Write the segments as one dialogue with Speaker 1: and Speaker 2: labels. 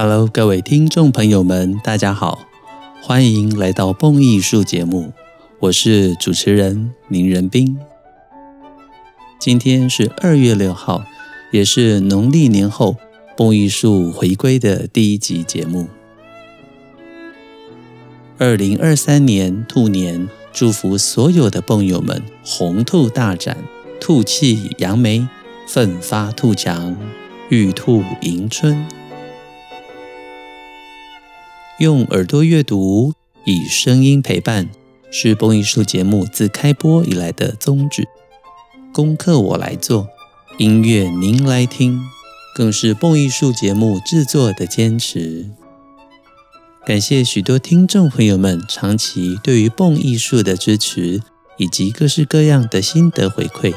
Speaker 1: Hello，各位听众朋友们，大家好，欢迎来到蹦艺术节目，我是主持人林仁斌。今天是二月六号，也是农历年后蹦艺术回归的第一集节目。二零二三年兔年，祝福所有的蹦友们鸿兔大展，兔气扬眉，奋发图强，玉兔迎春。用耳朵阅读，以声音陪伴，是蹦艺术节目自开播以来的宗旨。功课我来做，音乐您来听，更是蹦艺术节目制作的坚持。感谢许多听众朋友们长期对于蹦艺术的支持，以及各式各样的心得回馈。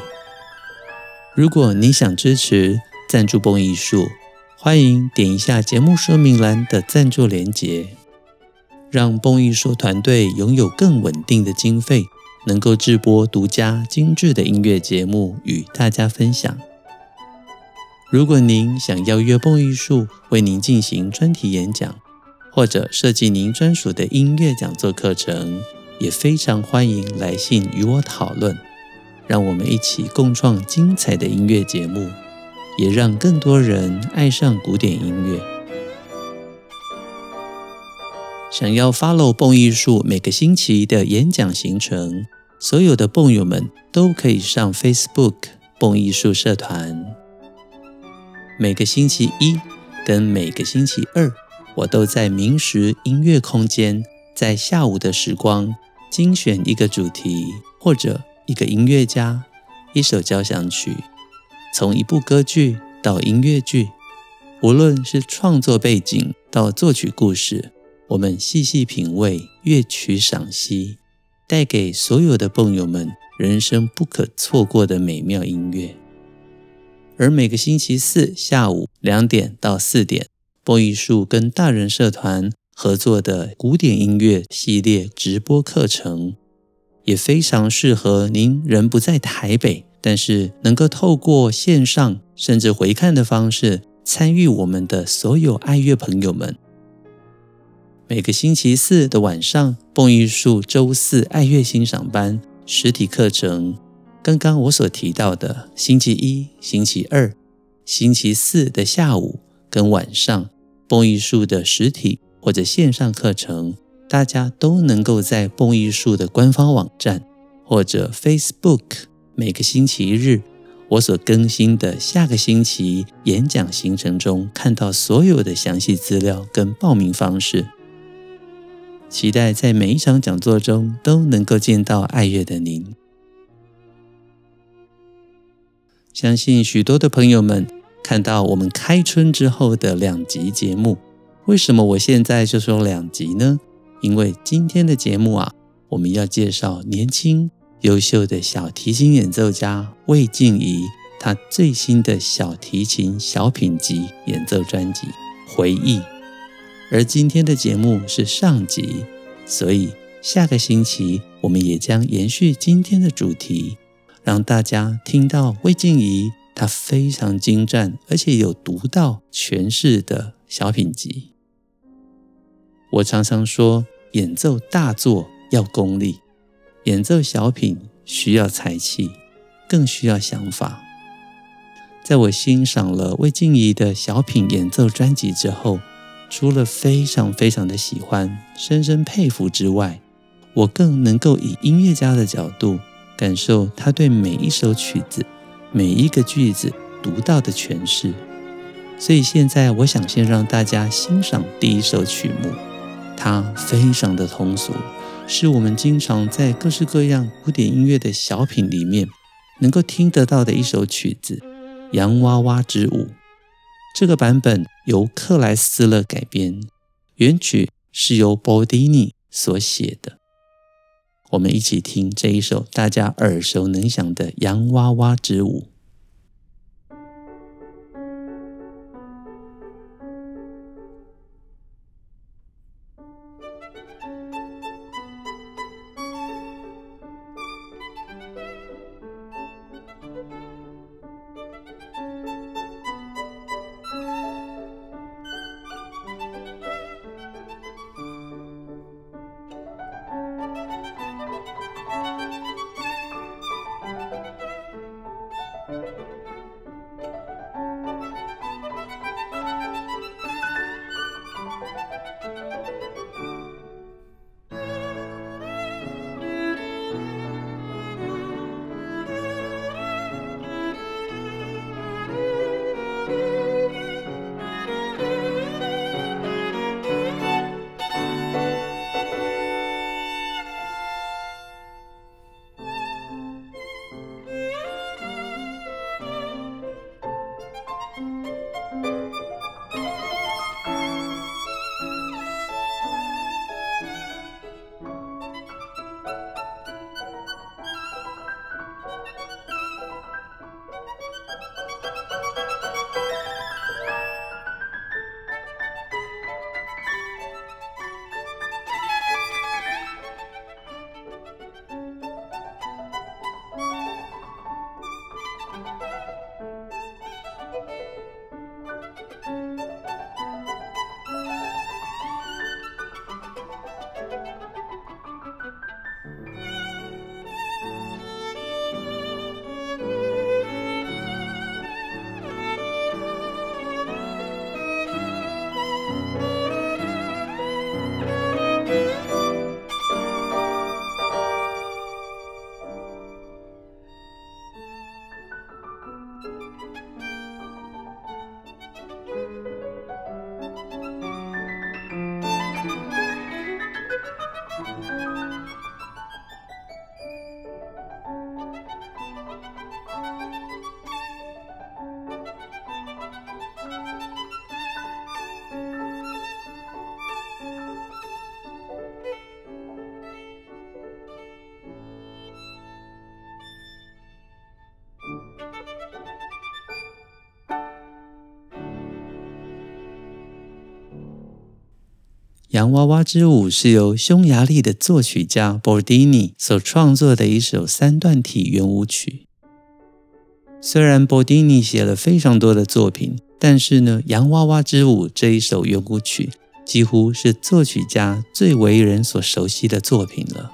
Speaker 1: 如果你想支持赞助蹦艺术，欢迎点一下节目说明栏的赞助连结，让蹦艺术团队拥有更稳定的经费，能够制播独家精致的音乐节目与大家分享。如果您想邀约蹦艺术为您进行专题演讲，或者设计您专属的音乐讲座课程，也非常欢迎来信与我讨论，让我们一起共创精彩的音乐节目，也让更多人爱上古典音乐。想要 follow 蹦艺术每个星期的演讲行程，所有的蹦友们都可以上 Facebook 蹦艺术社团。每个星期一跟每个星期二。我都在明石音乐空间，在下午的时光精选一个主题，或者一个音乐家、一首交响曲，从一部歌剧到音乐剧，无论是创作背景到作曲故事，我们细细品味乐曲赏析，带给所有的蹦友们人生不可错过的美妙音乐。而每个星期四下午两点到四点。蹦艺术跟大人社团合作的古典音乐系列直播课程，也非常适合您人不在台北，但是能够透过线上甚至回看的方式参与我们的所有爱乐朋友们。每个星期四的晚上，蹦艺术周四爱乐欣赏班实体课程，刚刚我所提到的星期一、星期二、星期四的下午跟晚上。蹦艺术的实体或者线上课程，大家都能够在蹦艺术的官方网站或者 Facebook 每个星期日我所更新的下个星期演讲行程中看到所有的详细资料跟报名方式。期待在每一场讲座中都能够见到爱乐的您。相信许多的朋友们。看到我们开春之后的两集节目，为什么我现在就说两集呢？因为今天的节目啊，我们要介绍年轻优秀的小提琴演奏家魏静怡，她最新的小提琴小品集演奏专辑《回忆》。而今天的节目是上集，所以下个星期我们也将延续今天的主题，让大家听到魏静怡。他非常精湛，而且有独到诠释的小品集。我常常说，演奏大作要功力，演奏小品需要才气，更需要想法。在我欣赏了魏静怡的小品演奏专辑之后，除了非常非常的喜欢、深深佩服之外，我更能够以音乐家的角度感受他对每一首曲子。每一个句子独到的诠释，所以现在我想先让大家欣赏第一首曲目，它非常的通俗，是我们经常在各式各样古典音乐的小品里面能够听得到的一首曲子《洋娃娃之舞》。这个版本由克莱斯勒改编，原曲是由波迪尼所写的。我们一起听这一首大家耳熟能详的《洋娃娃之舞》。洋娃娃之舞是由匈牙利的作曲家 Bordin 所创作的一首三段体圆舞曲。虽然 Bordin 写了非常多的作品，但是呢，《洋娃娃之舞》这一首圆舞曲几乎是作曲家最为人所熟悉的作品了。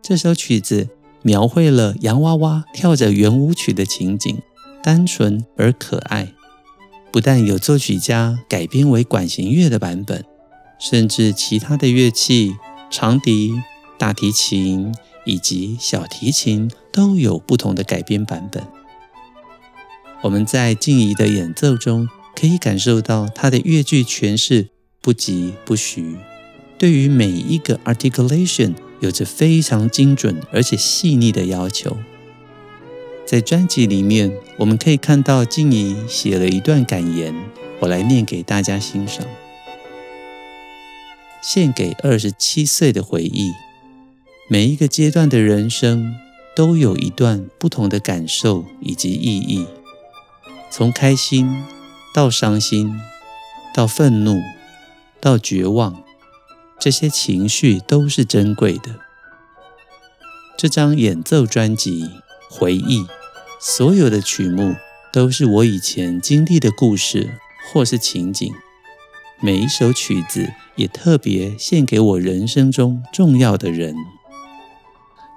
Speaker 1: 这首曲子描绘了洋娃娃跳着圆舞曲的情景，单纯而可爱。不但有作曲家改编为管弦乐的版本。甚至其他的乐器，长笛、大提琴以及小提琴都有不同的改编版本。我们在静怡的演奏中可以感受到她的乐句诠释不疾不徐，对于每一个 articulation 有着非常精准而且细腻的要求。在专辑里面，我们可以看到静怡写了一段感言，我来念给大家欣赏。献给二十七岁的回忆。每一个阶段的人生都有一段不同的感受以及意义。从开心到伤心，到愤怒，到绝望，这些情绪都是珍贵的。这张演奏专辑《回忆》，所有的曲目都是我以前经历的故事或是情景。每一首曲子也特别献给我人生中重要的人，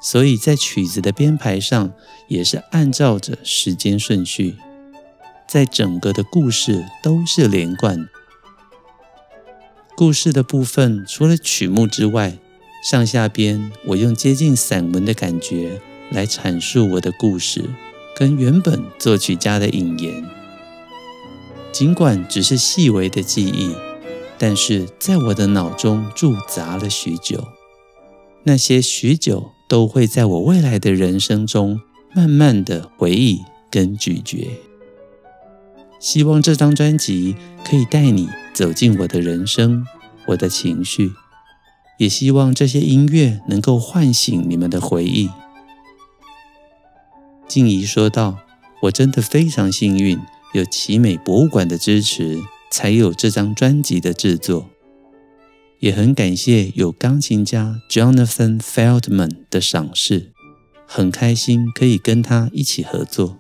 Speaker 1: 所以在曲子的编排上也是按照着时间顺序，在整个的故事都是连贯。故事的部分除了曲目之外，上下边我用接近散文的感觉来阐述我的故事，跟原本作曲家的引言，尽管只是细微的记忆。但是在我的脑中驻扎了许久，那些许久都会在我未来的人生中慢慢的回忆跟咀嚼。希望这张专辑可以带你走进我的人生，我的情绪，也希望这些音乐能够唤醒你们的回忆。静怡说道：“我真的非常幸运，有奇美博物馆的支持。”才有这张专辑的制作，也很感谢有钢琴家 Jonathan Feldman 的赏识，很开心可以跟他一起合作，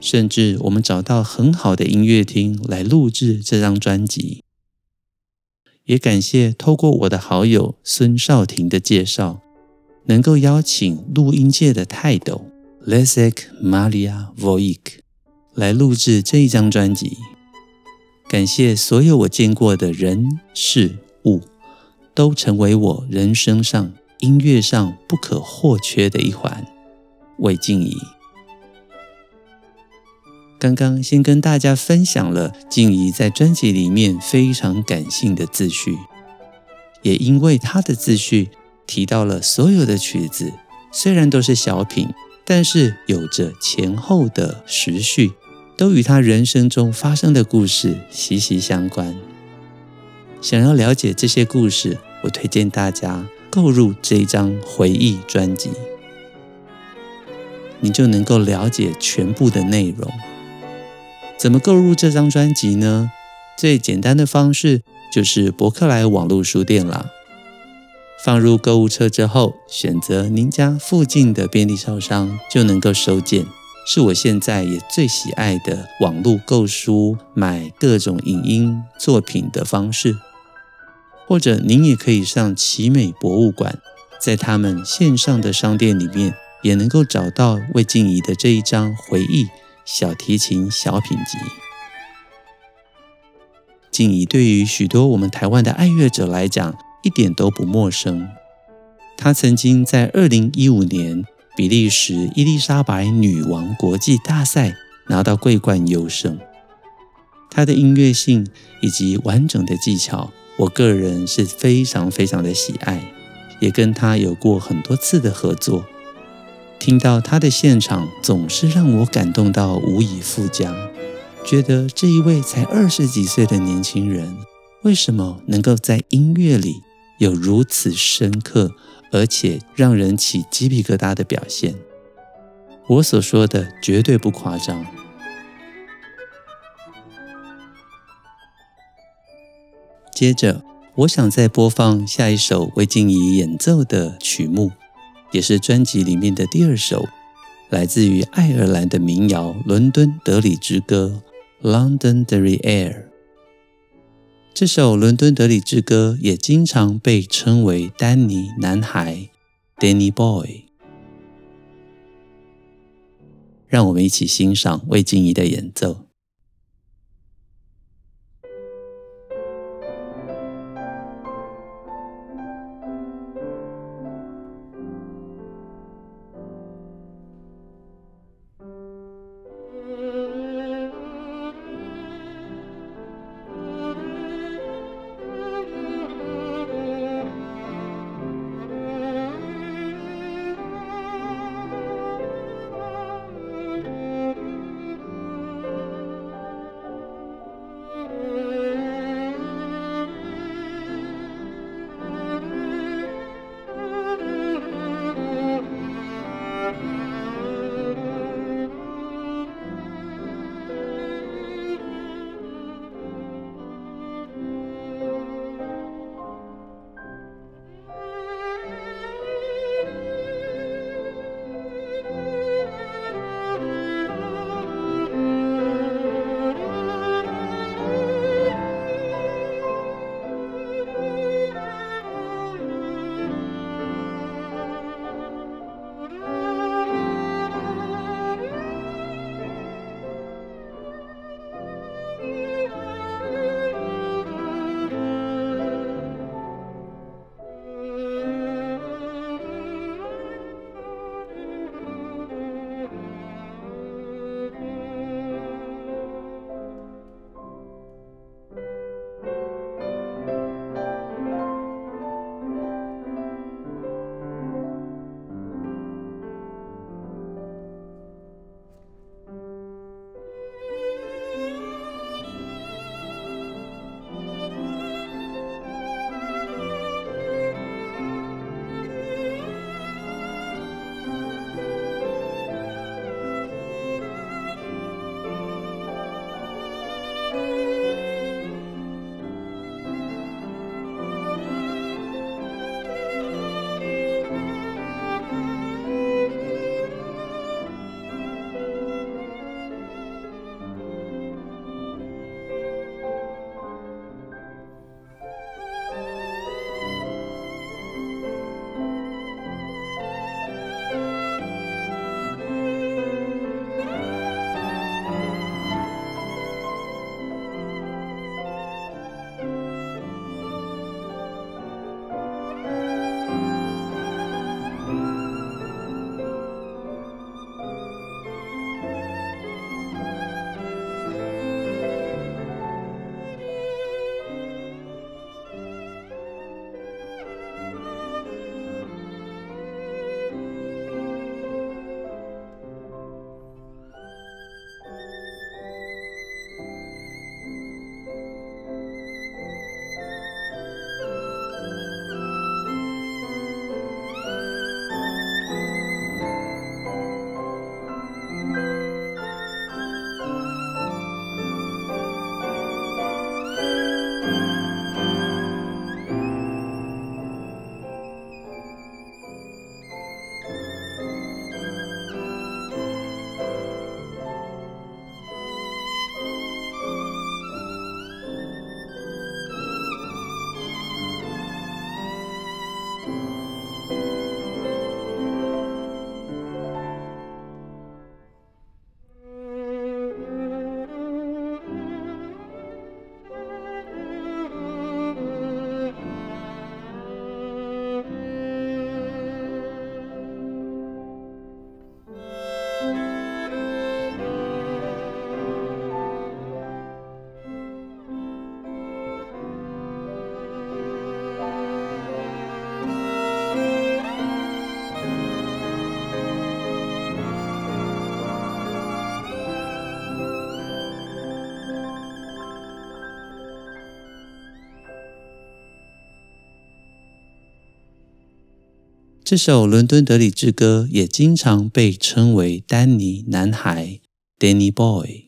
Speaker 1: 甚至我们找到很好的音乐厅来录制这张专辑。也感谢透过我的好友孙少廷的介绍，能够邀请录音界的泰斗 Leszek Maria Voigt 来录制这一张专辑。感谢所有我见过的人事物，都成为我人生上音乐上不可或缺的一环。魏静怡，刚刚先跟大家分享了静怡在专辑里面非常感性的自序，也因为她的自序提到了所有的曲子，虽然都是小品，但是有着前后的时序。都与他人生中发生的故事息息相关。想要了解这些故事，我推荐大家购入这一张回忆专辑，你就能够了解全部的内容。怎么购入这张专辑呢？最简单的方式就是博客来网络书店啦。放入购物车之后，选择您家附近的便利超商，就能够收件。是我现在也最喜爱的网络购书、买各种影音作品的方式，或者您也可以上奇美博物馆，在他们线上的商店里面也能够找到魏静怡的这一张回忆小提琴小品集。静怡对于许多我们台湾的爱乐者来讲一点都不陌生，她曾经在二零一五年。比利时伊丽莎白女王国际大赛拿到桂冠优胜，她的音乐性以及完整的技巧，我个人是非常非常的喜爱，也跟她有过很多次的合作。听到她的现场，总是让我感动到无以复加，觉得这一位才二十几岁的年轻人，为什么能够在音乐里有如此深刻？而且让人起鸡皮疙瘩的表现，我所说的绝对不夸张。接着，我想再播放下一首魏静怡演奏的曲目，也是专辑里面的第二首，来自于爱尔兰的民谣《伦敦德里之歌》（Londonderry Air）。这首《伦敦德里之歌》也经常被称为“丹尼男孩 ”（Danny Boy）。让我们一起欣赏魏静怡的演奏。这首《伦敦德里之歌》也经常被称为“丹尼男孩 ”（Danny Boy），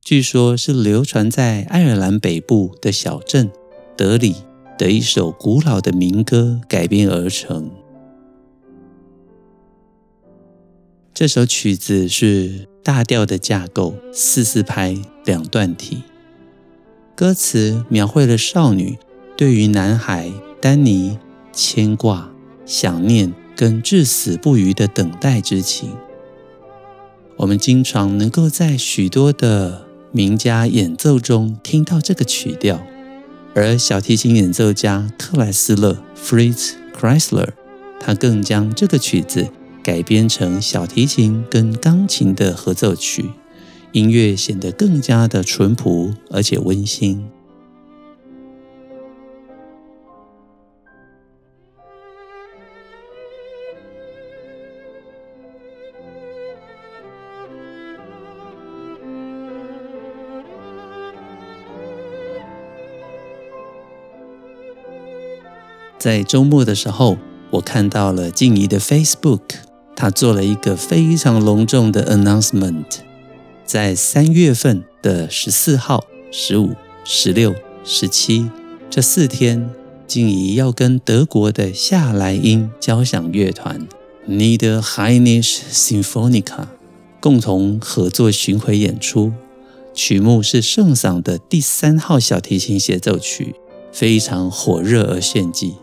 Speaker 1: 据说是流传在爱尔兰北部的小镇德里的一首古老的民歌改编而成。这首曲子是大调的架构，四四拍两段体，歌词描绘了少女对于男孩丹尼牵挂、想念跟至死不渝的等待之情。我们经常能够在许多的名家演奏中听到这个曲调，而小提琴演奏家克莱斯勒 （Fritz Kreisler） 他更将这个曲子改编成小提琴跟钢琴的合奏曲，音乐显得更加的淳朴而且温馨。在周末的时候，我看到了静怡的 Facebook，她做了一个非常隆重的 announcement，在三月份的十四号、十五、十六、十七这四天，静怡要跟德国的夏莱茵交响乐团 Niederrheinische Sinfonica 共同合作巡回演出，曲目是圣桑的第三号小提琴协奏曲，非常火热而炫技。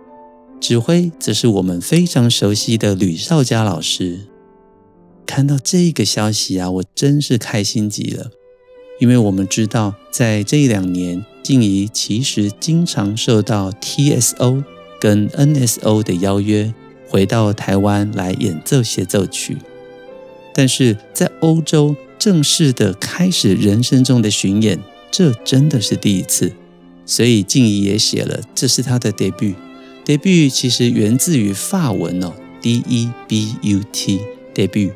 Speaker 1: 指挥则是我们非常熟悉的吕绍嘉老师。看到这个消息啊，我真是开心极了，因为我们知道，在这一两年，静怡其实经常受到 TSO 跟 NSO 的邀约，回到台湾来演奏协奏曲。但是在欧洲正式的开始人生中的巡演，这真的是第一次。所以静怡也写了，这是她的 debut。Debut 其实源自于法文哦，d e b u t，debut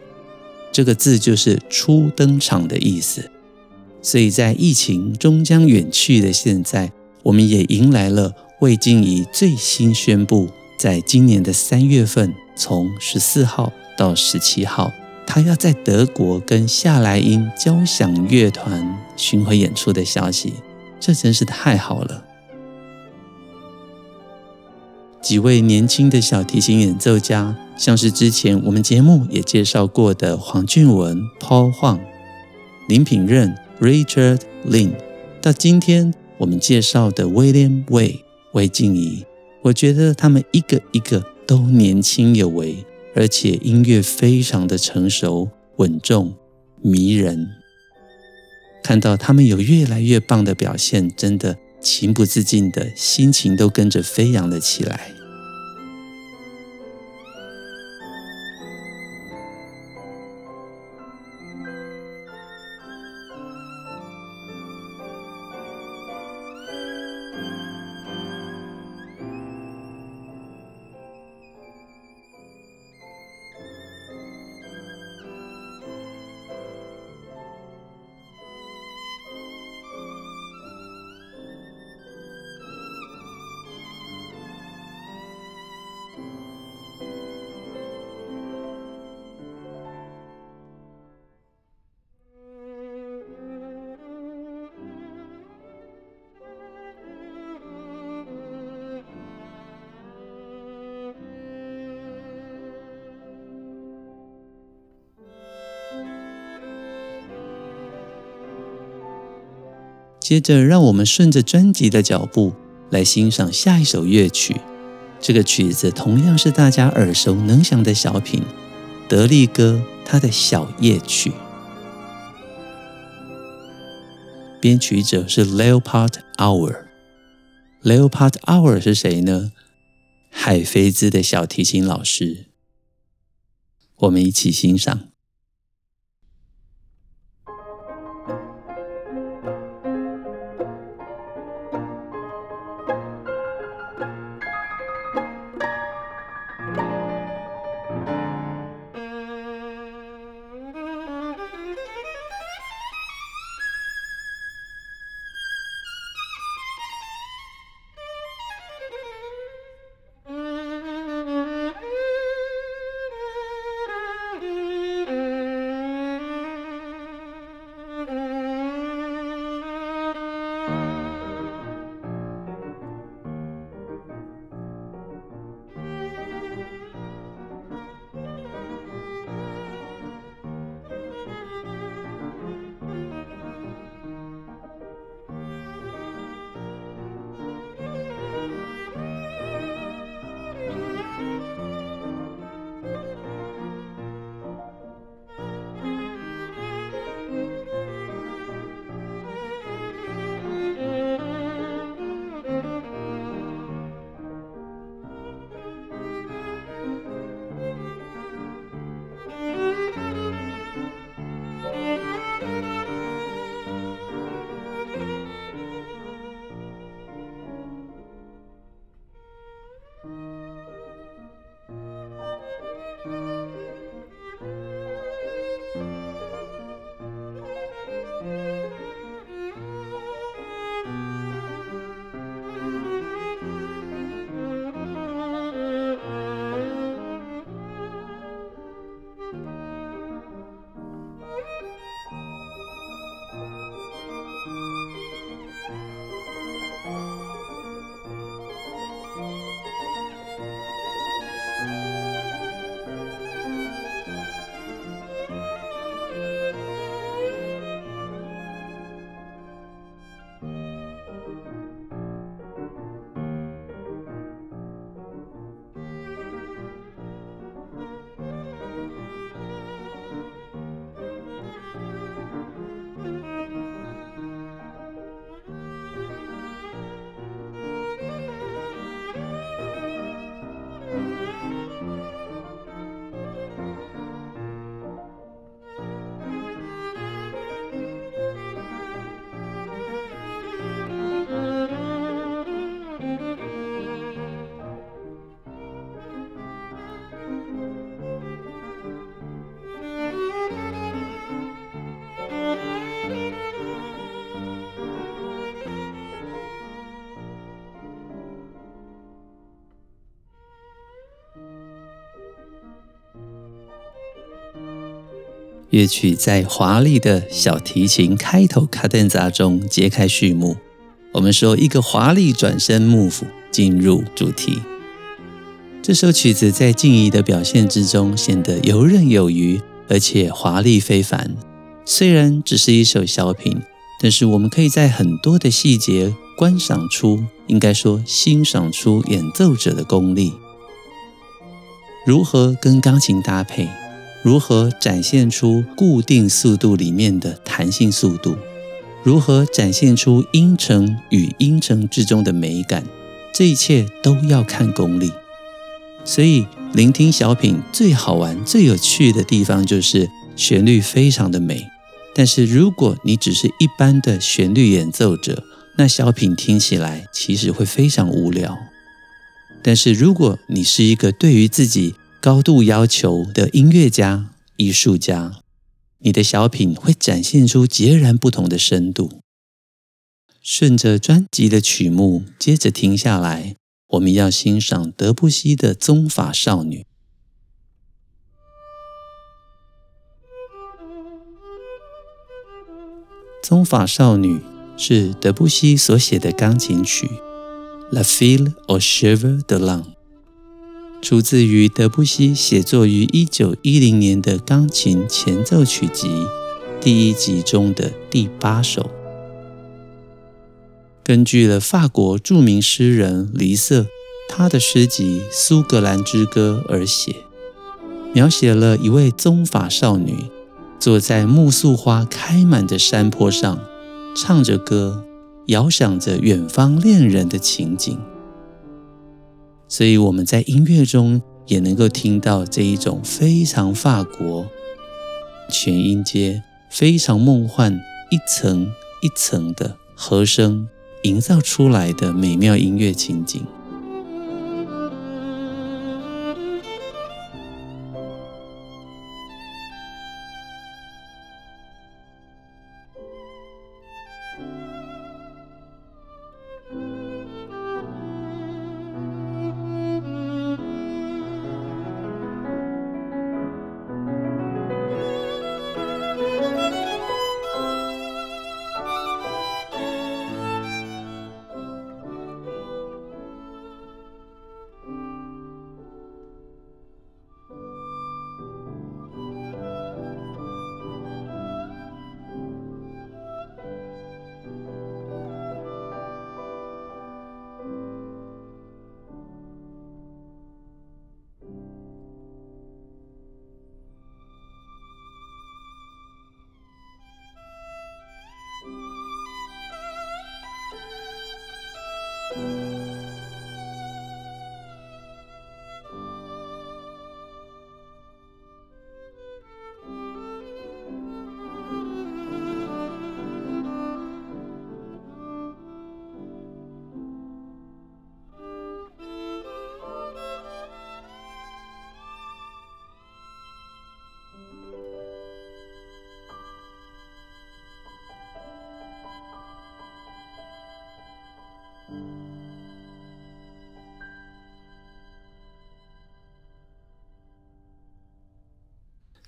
Speaker 1: 这个字就是初登场的意思。所以在疫情终将远去的现在，我们也迎来了魏静怡最新宣布，在今年的三月份，从十四号到十七号，她要在德国跟夏莱茵交响乐团巡回演出的消息，这真是太好了。几位年轻的小提琴演奏家，像是之前我们节目也介绍过的黄俊文 （Paul Huang）、林品任 （Richard Lin），到今天我们介绍的 William Wei 魏静怡，我觉得他们一个一个都年轻有为，而且音乐非常的成熟、稳重、迷人。看到他们有越来越棒的表现，真的情不自禁的心情都跟着飞扬了起来。接着，让我们顺着专辑的脚步来欣赏下一首乐曲。这个曲子同样是大家耳熟能详的小品《德利哥》他的小夜曲。编曲者是 Leopold Hour。Leopold Hour 是谁呢？海菲兹的小提琴老师。我们一起欣赏。乐曲在华丽的小提琴开头卡顿杂中揭开序幕。我们说一个华丽转身幕府进入主题。这首曲子在静怡的表现之中显得游刃有余，而且华丽非凡。虽然只是一首小品，但是我们可以在很多的细节观赏出，应该说欣赏出演奏者的功力，如何跟钢琴搭配，如何展现出固定速度里面的弹性速度，如何展现出音程与音程之中的美感，这一切都要看功力。所以，聆听小品最好玩、最有趣的地方就是旋律非常的美。但是，如果你只是一般的旋律演奏者，那小品听起来其实会非常无聊。但是，如果你是一个对于自己高度要求的音乐家、艺术家，你的小品会展现出截然不同的深度。顺着专辑的曲目，接着听下来，我们要欣赏德布西的《宗法少女》。宗法少女是德布西所写的钢琴曲《La Fille aux Cheveux de Lin》，出自于德布西写作于一九一零年的钢琴前奏曲集第一集中的第八首。根据了法国著名诗人黎瑟他的诗集《苏格兰之歌》而写，描写了一位宗法少女。坐在木蓿花开满的山坡上，唱着歌，遥想着远方恋人的情景。所以我们在音乐中也能够听到这一种非常法国全音阶、非常梦幻、一层一层的和声营造出来的美妙音乐情景。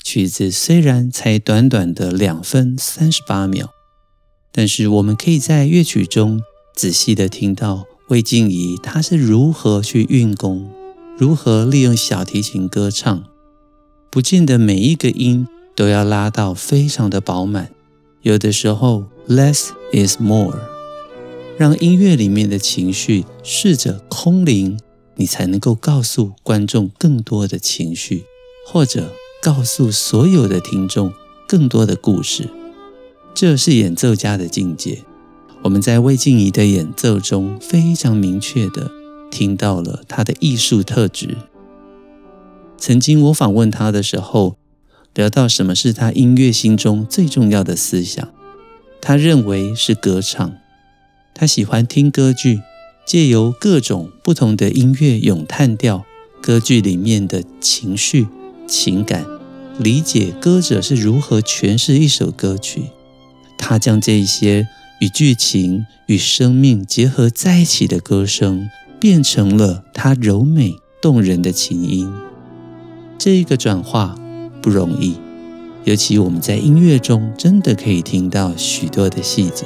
Speaker 1: 曲子虽然才短短的两分三十八秒，但是我们可以在乐曲中仔细的听到魏静怡她是如何去运功，如何利用小提琴歌唱，不见得每一个音都要拉到非常的饱满，有的时候 less is more，让音乐里面的情绪试着空灵，你才能够告诉观众更多的情绪，或者。告诉所有的听众更多的故事，这是演奏家的境界。我们在魏静怡的演奏中非常明确地听到了她的艺术特质。曾经我访问她的时候，聊到什么是她音乐心中最重要的思想，她认为是歌唱。她喜欢听歌剧，借由各种不同的音乐咏叹调，歌剧里面的情绪。情感，理解歌者是如何诠释一首歌曲，他将这一些与剧情与生命结合在一起的歌声，变成了他柔美动人的琴音。这一个转化不容易，尤其我们在音乐中真的可以听到许多的细节。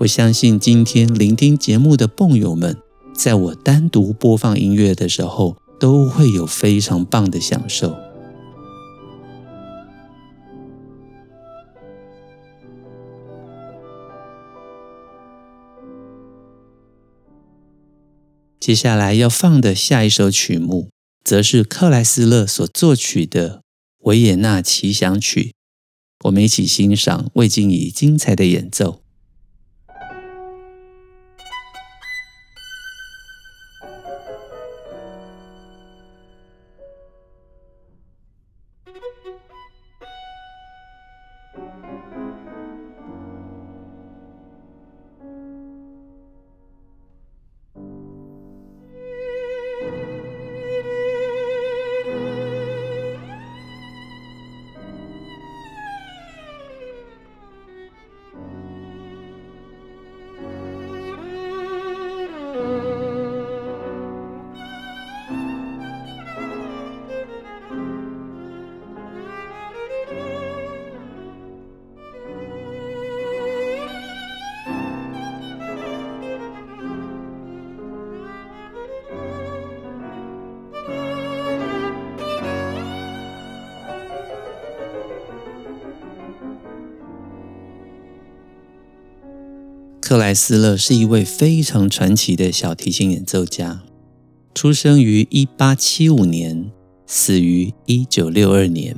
Speaker 1: 我相信今天聆听节目的蹦友们，在我单独播放音乐的时候，都会有非常棒的享受。接下来要放的下一首曲目，则是克莱斯勒所作曲的《维也纳奇想曲》。我们一起欣赏魏静怡精彩的演奏。克莱斯勒是一位非常传奇的小提琴演奏家，出生于一八七五年，死于一九六二年。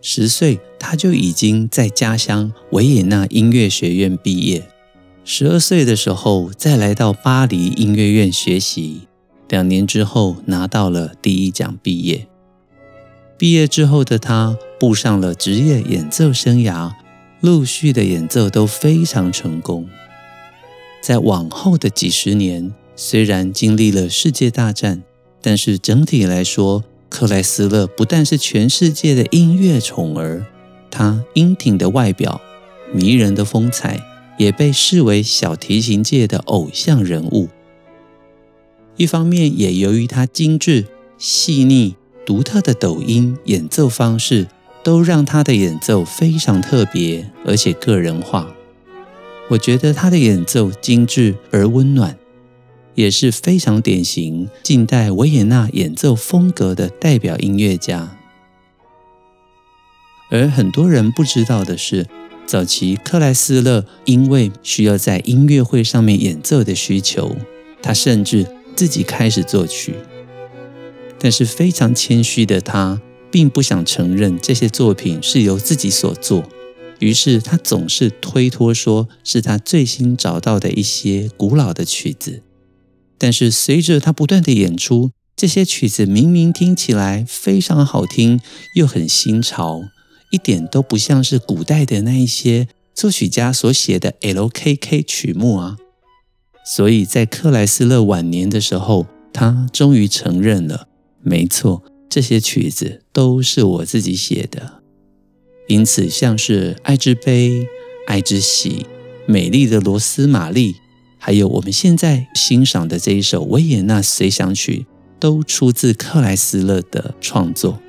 Speaker 1: 十岁他就已经在家乡维也纳音乐学院毕业，十二岁的时候再来到巴黎音乐院学习，两年之后拿到了第一奖毕业。毕业之后的他步上了职业演奏生涯。陆续的演奏都非常成功。在往后的几十年，虽然经历了世界大战，但是整体来说，克莱斯勒不但是全世界的音乐宠儿，他英挺的外表、迷人的风采，也被视为小提琴界的偶像人物。一方面，也由于他精致、细腻、独特的抖音演奏方式。都让他的演奏非常特别，而且个人化。我觉得他的演奏精致而温暖，也是非常典型近代维也纳演奏风格的代表音乐家。而很多人不知道的是，早期克莱斯勒因为需要在音乐会上面演奏的需求，他甚至自己开始作曲。但是非常谦虚的他。并不想承认这些作品是由自己所作，于是他总是推脱说是他最新找到的一些古老的曲子。但是随着他不断的演出，这些曲子明明听起来非常好听，又很新潮，一点都不像是古代的那一些作曲家所写的 LKK 曲目啊。所以在克莱斯勒晚年的时候，他终于承认了，没错。这些曲子都是我自己写的，因此像是《爱之悲》《爱之喜》《美丽的罗斯玛丽》，还有我们现在欣赏的这一首《维也纳随想曲》，都出自克莱斯勒的创作。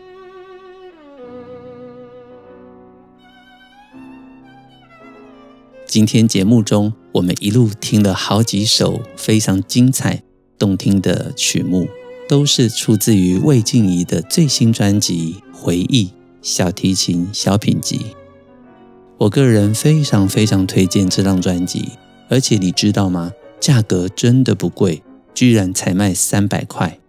Speaker 1: 今天节目中，我们一路听了好几首非常精彩、动听的曲目。都是出自于魏静怡的最新专辑《回忆小提琴小品集》。我个人非常非常推荐这张专辑，而且你知道吗？价格真的不贵，居然才卖三百块。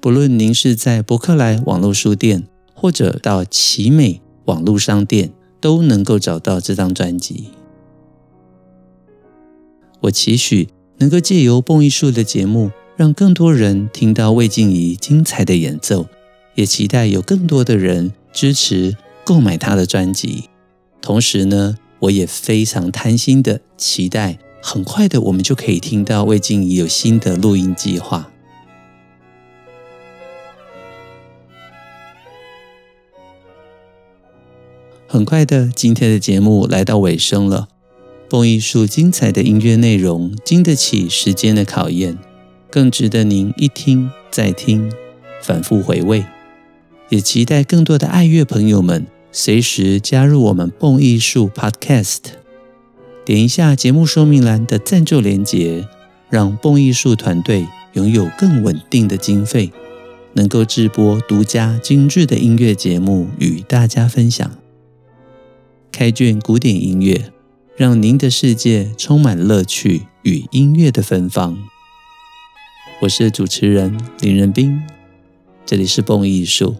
Speaker 1: 不论您是在博客来网络书店，或者到奇美网络商店，都能够找到这张专辑。我期许能够借由蹦艺术的节目。让更多人听到魏静怡精彩的演奏，也期待有更多的人支持购买她的专辑。同时呢，我也非常贪心的期待，很快的我们就可以听到魏静怡有新的录音计划。很快的，今天的节目来到尾声了。蹦艺术精彩的音乐内容经得起时间的考验，更值得您一听再听，反复回味。也期待更多的爱乐朋友们随时加入我们蹦艺术 Podcast，点一下节目说明栏的赞助连结，让蹦艺术团队拥有更稳定的经费，能够制播独家精致的音乐节目与大家分享。开卷古典音乐，让您的世界充满乐趣与音乐的芬芳。我是主持人林仁斌，这里是蹦艺术，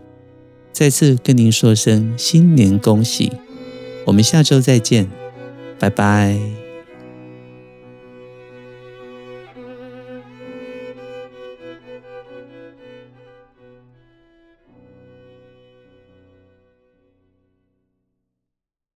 Speaker 1: 再次跟您说声新年恭喜，我们下周再见，拜拜。